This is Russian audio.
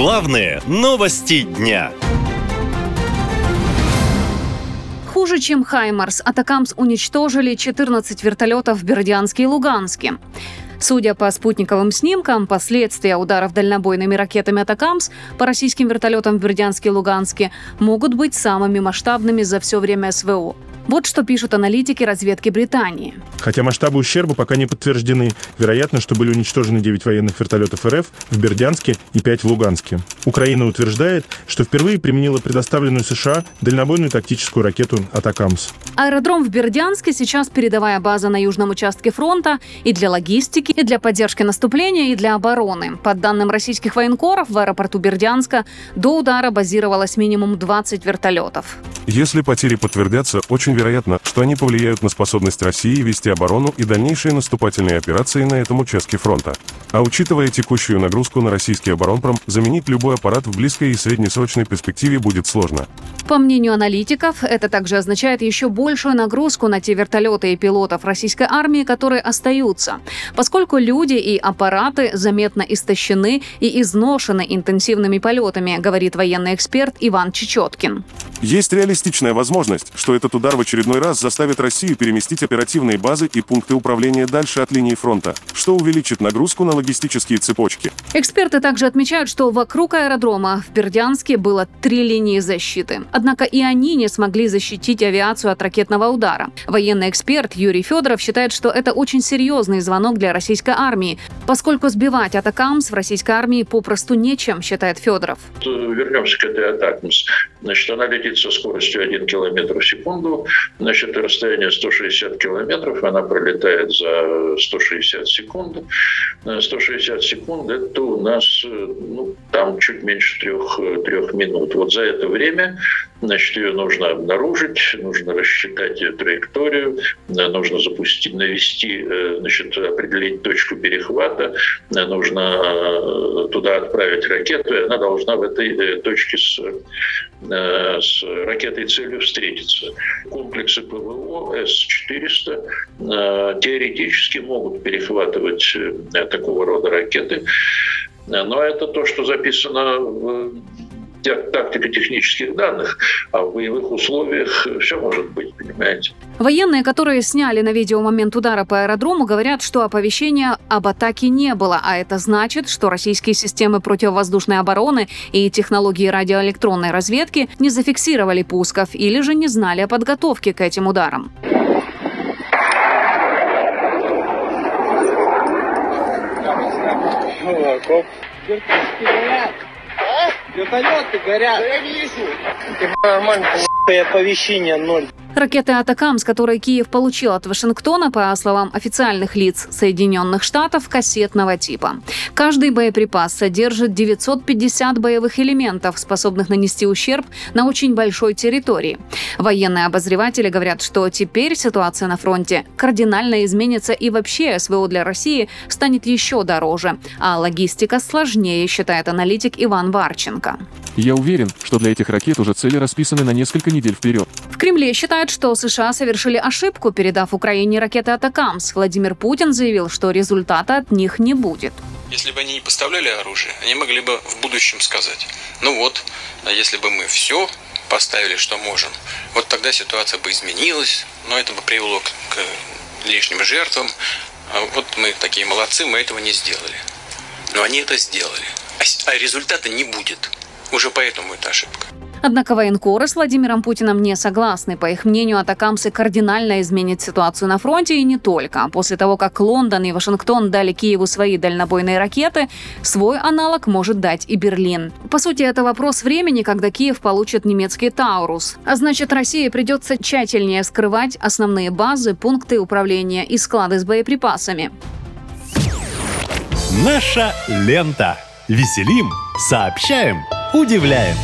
Главные новости дня. Хуже, чем «Хаймарс», «Атакамс» уничтожили 14 вертолетов в Бердянске и Луганске. Судя по спутниковым снимкам, последствия ударов дальнобойными ракетами «Атакамс» по российским вертолетам в Бердянске и Луганске могут быть самыми масштабными за все время СВО. Вот что пишут аналитики разведки Британии. Хотя масштабы ущерба пока не подтверждены, вероятно, что были уничтожены 9 военных вертолетов РФ в Бердянске и 5 в Луганске. Украина утверждает, что впервые применила предоставленную США дальнобойную тактическую ракету «Атакамс». Аэродром в Бердянске сейчас передовая база на южном участке фронта и для логистики, и для поддержки наступления, и для обороны. По данным российских военкоров, в аэропорту Бердянска до удара базировалось минимум 20 вертолетов. Если потери подтвердятся, очень вероятно, что они повлияют на способность России вести оборону и дальнейшие наступательные операции на этом участке фронта. А учитывая текущую нагрузку на российский оборонпром, заменить любой аппарат в близкой и среднесрочной перспективе будет сложно. По мнению аналитиков, это также означает еще большую нагрузку на те вертолеты и пилотов российской армии, которые остаются, поскольку люди и аппараты заметно истощены и изношены интенсивными полетами, говорит военный эксперт Иван Чечеткин. Есть реалистичная возможность, что этот удар в очередной раз заставит Россию переместить оперативные базы и пункты управления дальше от линии фронта, что увеличит нагрузку на логистические цепочки. Эксперты также отмечают, что вокруг аэродрома в Бердянске было три линии защиты. Однако и они не смогли защитить авиацию от ракетного удара. Военный эксперт Юрий Федоров считает, что это очень серьезный звонок для российской армии, поскольку сбивать атакамс в российской армии попросту нечем, считает Федоров. Вернемся к этой атакамс. Значит, она летит со скоростью 1 км в секунду, значит, расстояние 160 километров, она пролетает за 160 секунд. 160 секунд – это у нас ну, там чуть меньше трех, трех минут. Вот за это время Значит, ее нужно обнаружить, нужно рассчитать ее траекторию, нужно запустить, навести, значит, определить точку перехвата, нужно туда отправить ракету, и она должна в этой точке с, с ракетой целью встретиться. Комплексы ПВО С-400 теоретически могут перехватывать такого рода ракеты, но это то, что записано в тактико-технических данных, а в боевых условиях все может быть, понимаете. Военные, которые сняли на видео момент удара по аэродрому, говорят, что оповещения об атаке не было, а это значит, что российские системы противовоздушной обороны и технологии радиоэлектронной разведки не зафиксировали пусков или же не знали о подготовке к этим ударам. Коп. Вертолеты горят. Я вижу. Нормально, оповещение ноль. Ракеты «Атакамс», которые Киев получил от Вашингтона, по словам официальных лиц Соединенных Штатов, кассетного типа. Каждый боеприпас содержит 950 боевых элементов, способных нанести ущерб на очень большой территории. Военные обозреватели говорят, что теперь ситуация на фронте кардинально изменится и вообще СВО для России станет еще дороже, а логистика сложнее, считает аналитик Иван Варченко. Я уверен, что для этих ракет уже цели расписаны на несколько недель вперед. Кремле считают, что США совершили ошибку, передав Украине ракеты «Атакамс». Владимир Путин заявил, что результата от них не будет. Если бы они не поставляли оружие, они могли бы в будущем сказать, ну вот, а если бы мы все поставили, что можем, вот тогда ситуация бы изменилась, но это бы привело к лишним жертвам. А вот мы такие молодцы, мы этого не сделали. Но они это сделали. А результата не будет. Уже поэтому это ошибка. Однако военкоры с Владимиром Путиным не согласны. По их мнению, атакамсы кардинально изменит ситуацию на фронте и не только. После того, как Лондон и Вашингтон дали Киеву свои дальнобойные ракеты, свой аналог может дать и Берлин. По сути, это вопрос времени, когда Киев получит немецкий Таурус. А значит, России придется тщательнее скрывать основные базы, пункты управления и склады с боеприпасами. Наша лента. Веселим, сообщаем, удивляем.